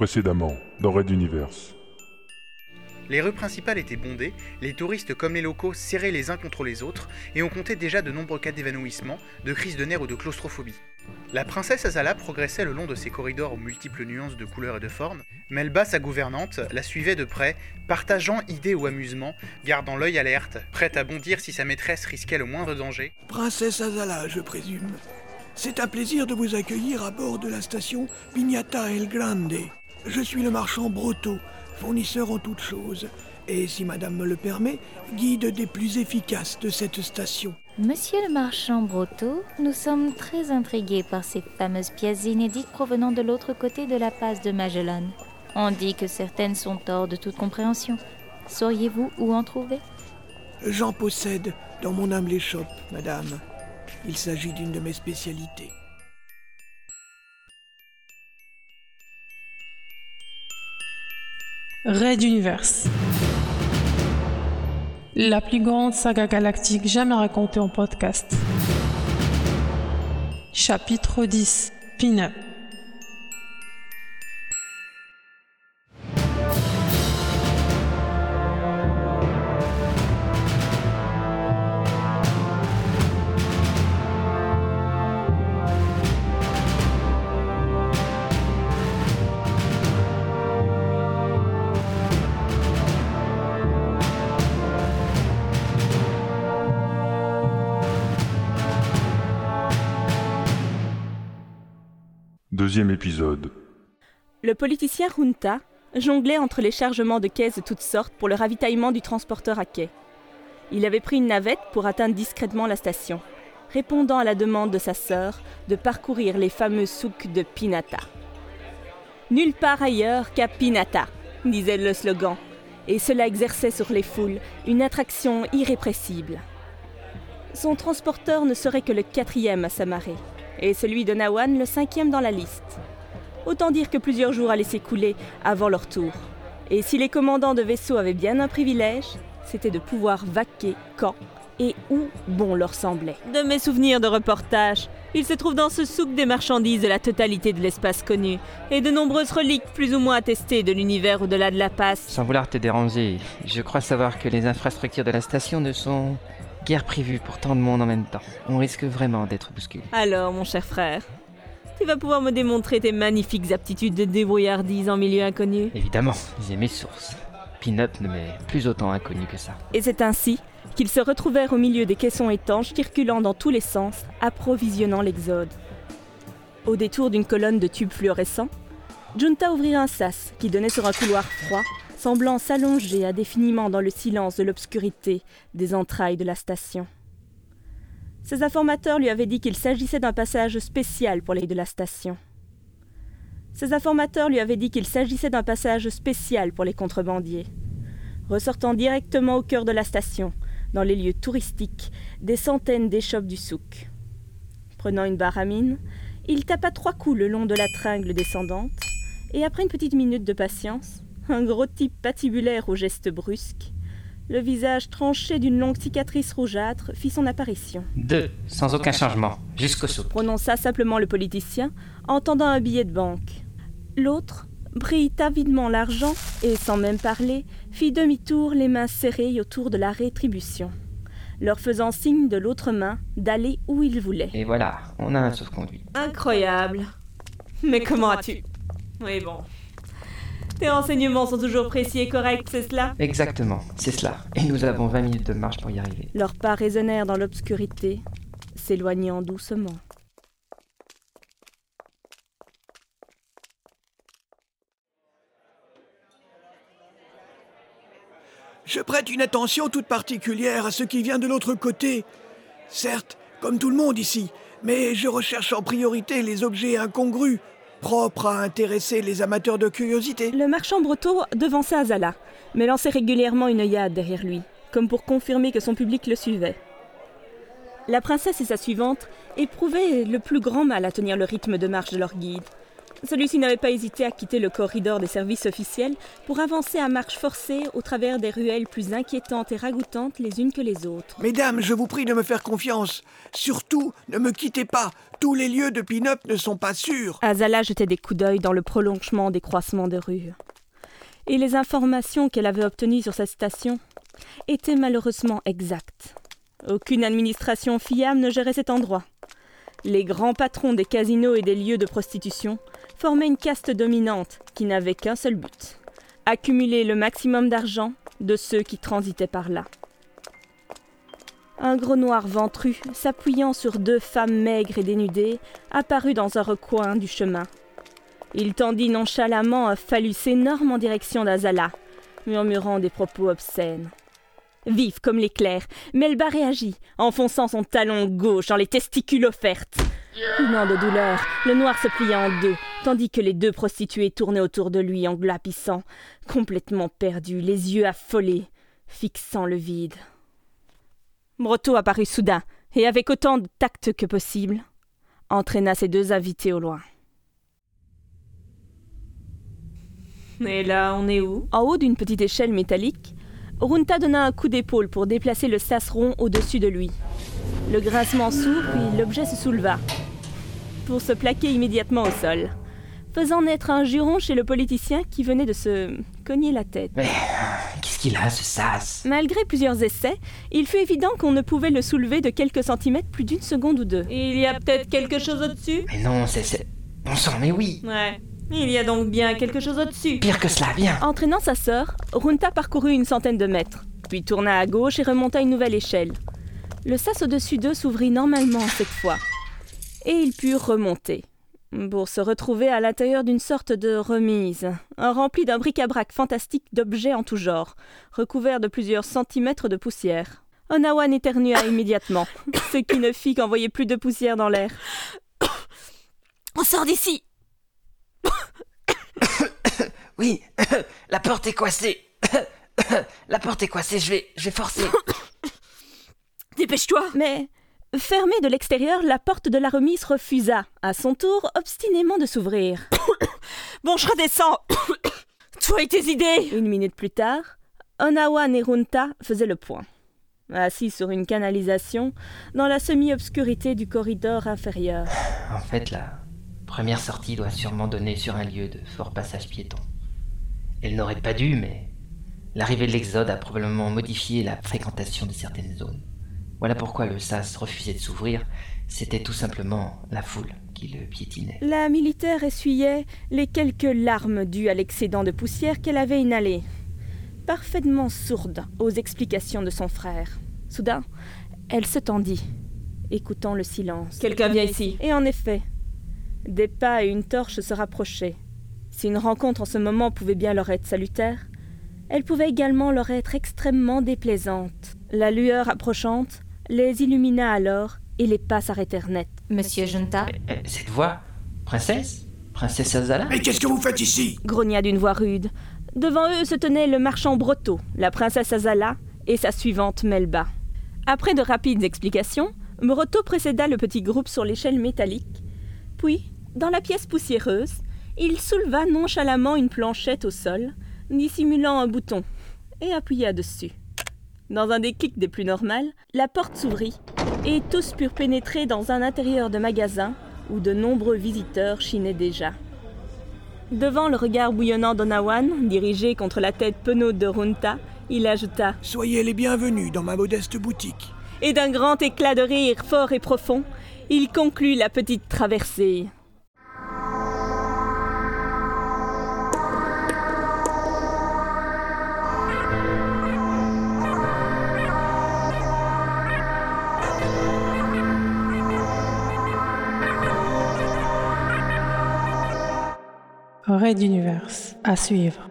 Précédemment, dans Red Universe. Les rues principales étaient bondées, les touristes comme les locaux serrés les uns contre les autres, et on comptait déjà de nombreux cas d'évanouissement, de crise de nerfs ou de claustrophobie. La princesse Azala progressait le long de ces corridors aux multiples nuances de couleurs et de formes. Melba, sa gouvernante, la suivait de près, partageant idées ou amusements, gardant l'œil alerte, prête à bondir si sa maîtresse risquait le moindre danger. Princesse Azala, je présume. C'est un plaisir de vous accueillir à bord de la station Pignata El Grande. Je suis le marchand Broto, fournisseur en toutes choses, et si madame me le permet, guide des plus efficaces de cette station. Monsieur le marchand Broto, nous sommes très intrigués par ces fameuses pièces inédites provenant de l'autre côté de la passe de Magellan. On dit que certaines sont hors de toute compréhension. Sauriez-vous où en trouver? J'en possède dans mon humble échoppe, madame. Il s'agit d'une de mes spécialités. Red Universe. La plus grande saga galactique jamais racontée en podcast. Chapitre 10. Pin-up. Deuxième épisode. Le politicien Junta jonglait entre les chargements de caisses de toutes sortes pour le ravitaillement du transporteur à quai. Il avait pris une navette pour atteindre discrètement la station, répondant à la demande de sa sœur de parcourir les fameux souks de Pinata. Nulle part ailleurs qu'à Pinata, disait le slogan, et cela exerçait sur les foules une attraction irrépressible. Son transporteur ne serait que le quatrième à s'amarrer, et celui de Nawan le cinquième dans la liste. Autant dire que plusieurs jours allaient s'écouler avant leur tour. Et si les commandants de vaisseaux avaient bien un privilège, c'était de pouvoir vaquer quand et où bon leur semblait. De mes souvenirs de reportage, il se trouve dans ce souk des marchandises de la totalité de l'espace connu, et de nombreuses reliques plus ou moins attestées de l'univers au-delà de la passe. Sans vouloir te déranger, je crois savoir que les infrastructures de la station ne sont guère prévues pour tant de monde en même temps. On risque vraiment d'être bousculé. Alors, mon cher frère, tu vas pouvoir me démontrer tes magnifiques aptitudes de débrouillardise en milieu inconnu. Évidemment, j'ai mes sources. Pin-up ne m'est plus autant inconnu que ça. Et c'est ainsi qu'ils se retrouvèrent au milieu des caissons étanches circulant dans tous les sens, approvisionnant l'exode. Au détour d'une colonne de tubes fluorescents, Junta ouvrit un sas qui donnait sur un couloir froid, semblant s'allonger indéfiniment dans le silence de l'obscurité des entrailles de la station. Ses informateurs lui avaient dit qu'il s'agissait d'un passage spécial pour les de la station. Ses informateurs lui avaient dit qu'il s'agissait d'un passage spécial pour les contrebandiers. Ressortant directement au cœur de la station, dans les lieux touristiques, des centaines d'échoppes du souk. Prenant une barre à mine, il tapa trois coups le long de la tringle descendante, et après une petite minute de patience, un gros type patibulaire aux gestes brusques, le visage tranché d'une longue cicatrice rougeâtre fit son apparition. Deux, sans aucun changement, jusqu'au souk. Prononça simplement le politicien, en tendant un billet de banque. L'autre prit avidement l'argent et, sans même parler, fit demi-tour les mains serrées autour de la rétribution, leur faisant signe de l'autre main d'aller où il voulait. Et voilà, on a un sauf-conduit. Incroyable. Mais comment as-tu Oui, bon. Tes renseignements sont toujours précis et corrects, c'est cela? Exactement, c'est cela. Et nous avons 20 minutes de marche pour y arriver. Leurs pas résonnèrent dans l'obscurité, s'éloignant doucement. Je prête une attention toute particulière à ce qui vient de l'autre côté. Certes, comme tout le monde ici, mais je recherche en priorité les objets incongrus, propres à intéresser les amateurs de curiosité. Le marchand breton devançait Azala, mais lançait régulièrement une œillade derrière lui, comme pour confirmer que son public le suivait. La princesse et sa suivante éprouvaient le plus grand mal à tenir le rythme de marche de leur guide. Celui-ci n'avait pas hésité à quitter le corridor des services officiels pour avancer à marche forcée au travers des ruelles plus inquiétantes et ragoûtantes les unes que les autres. Mesdames, je vous prie de me faire confiance. Surtout, ne me quittez pas. Tous les lieux de pin-up ne sont pas sûrs. Azala jetait des coups d'œil dans le prolongement des croisements de rues. Et les informations qu'elle avait obtenues sur cette station étaient malheureusement exactes. Aucune administration fiable ne gérait cet endroit. Les grands patrons des casinos et des lieux de prostitution formaient une caste dominante qui n'avait qu'un seul but accumuler le maximum d'argent de ceux qui transitaient par là. Un gros noir ventru, s'appuyant sur deux femmes maigres et dénudées, apparut dans un recoin du chemin. Il tendit nonchalamment un phallus énorme en direction d'Azala, murmurant des propos obscènes. Vive comme l'éclair, Melba réagit, enfonçant son talon gauche dans les testicules offertes. De douleur, le noir se plia en deux, tandis que les deux prostituées tournaient autour de lui en glapissant, complètement perdus, les yeux affolés, fixant le vide. Brotto apparut soudain, et avec autant de tact que possible, entraîna ses deux invités au loin. Et là, on est où? En haut d'une petite échelle métallique, Runta donna un coup d'épaule pour déplacer le sas rond au-dessus de lui. Le grincement s'ouvre, puis l'objet se souleva, pour se plaquer immédiatement au sol, faisant naître un juron chez le politicien qui venait de se cogner la tête. Mais qu'est-ce qu'il a, ce sas? Malgré plusieurs essais, il fut évident qu'on ne pouvait le soulever de quelques centimètres plus d'une seconde ou deux. Il y a peut-être quelque chose au-dessus? Mais non, c'est. c'est- Bon sang, mais oui Ouais. Il y a donc bien quelque chose au-dessus. Pire que cela, viens Entraînant sa sœur, Runta parcourut une centaine de mètres, puis tourna à gauche et remonta une nouvelle échelle. Le sas au-dessus d'eux s'ouvrit normalement cette fois, et ils purent remonter, pour se retrouver à l'intérieur d'une sorte de remise, remplie d'un bric-à-brac fantastique d'objets en tout genre, recouverts de plusieurs centimètres de poussière. Onawan éternua immédiatement, ce qui ne fit qu'envoyer plus de poussière dans l'air. On sort d'ici Oui La porte est coincée La porte est coincée, je vais. je vais forcer Dépêche-toi Mais, fermée de l'extérieur, la porte de la remise refusa, à son tour, obstinément de s'ouvrir. Bon, je redescends Toi et tes idées Une minute plus tard, Onawan et Runta faisaient le point. Assis sur une canalisation, dans la semi-obscurité du corridor inférieur. En fait, la première sortie doit sûrement donner sur un lieu de fort passage piéton. Elle n'aurait pas dû, mais l'arrivée de l'Exode a probablement modifié la fréquentation de certaines zones. Voilà pourquoi le sas refusait de s'ouvrir. C'était tout simplement la foule qui le piétinait. La militaire essuyait les quelques larmes dues à l'excédent de poussière qu'elle avait inhalé, parfaitement sourde aux explications de son frère. Soudain, elle se tendit, écoutant le silence. Quelqu'un vient ici. Et en effet, des pas et une torche se rapprochaient. Si une rencontre en ce moment pouvait bien leur être salutaire, elle pouvait également leur être extrêmement déplaisante. La lueur approchante les illumina alors et les pas s'arrêtèrent net. Monsieur Junta, Euh, Cette voix Princesse? Princesse Azala? Mais qu'est-ce que vous faites ici? Grogna d'une voix rude. Devant eux se tenait le marchand Brotto, la princesse Azala et sa suivante Melba. Après de rapides explications, Brotto précéda le petit groupe sur l'échelle métallique. Puis, dans la pièce poussiéreuse, il souleva nonchalamment une planchette au sol, dissimulant un bouton, et appuya dessus. Dans un déclic des plus normales, la porte s'ouvrit, et tous purent pénétrer dans un intérieur de magasin où de nombreux visiteurs chinaient déjà. Devant le regard bouillonnant d'Onawan, dirigé contre la tête penaude de Runta, il ajouta Soyez les bienvenus dans ma modeste boutique. Et d'un grand éclat de rire fort et profond, il conclut la petite traversée. Raid d'univers. À suivre.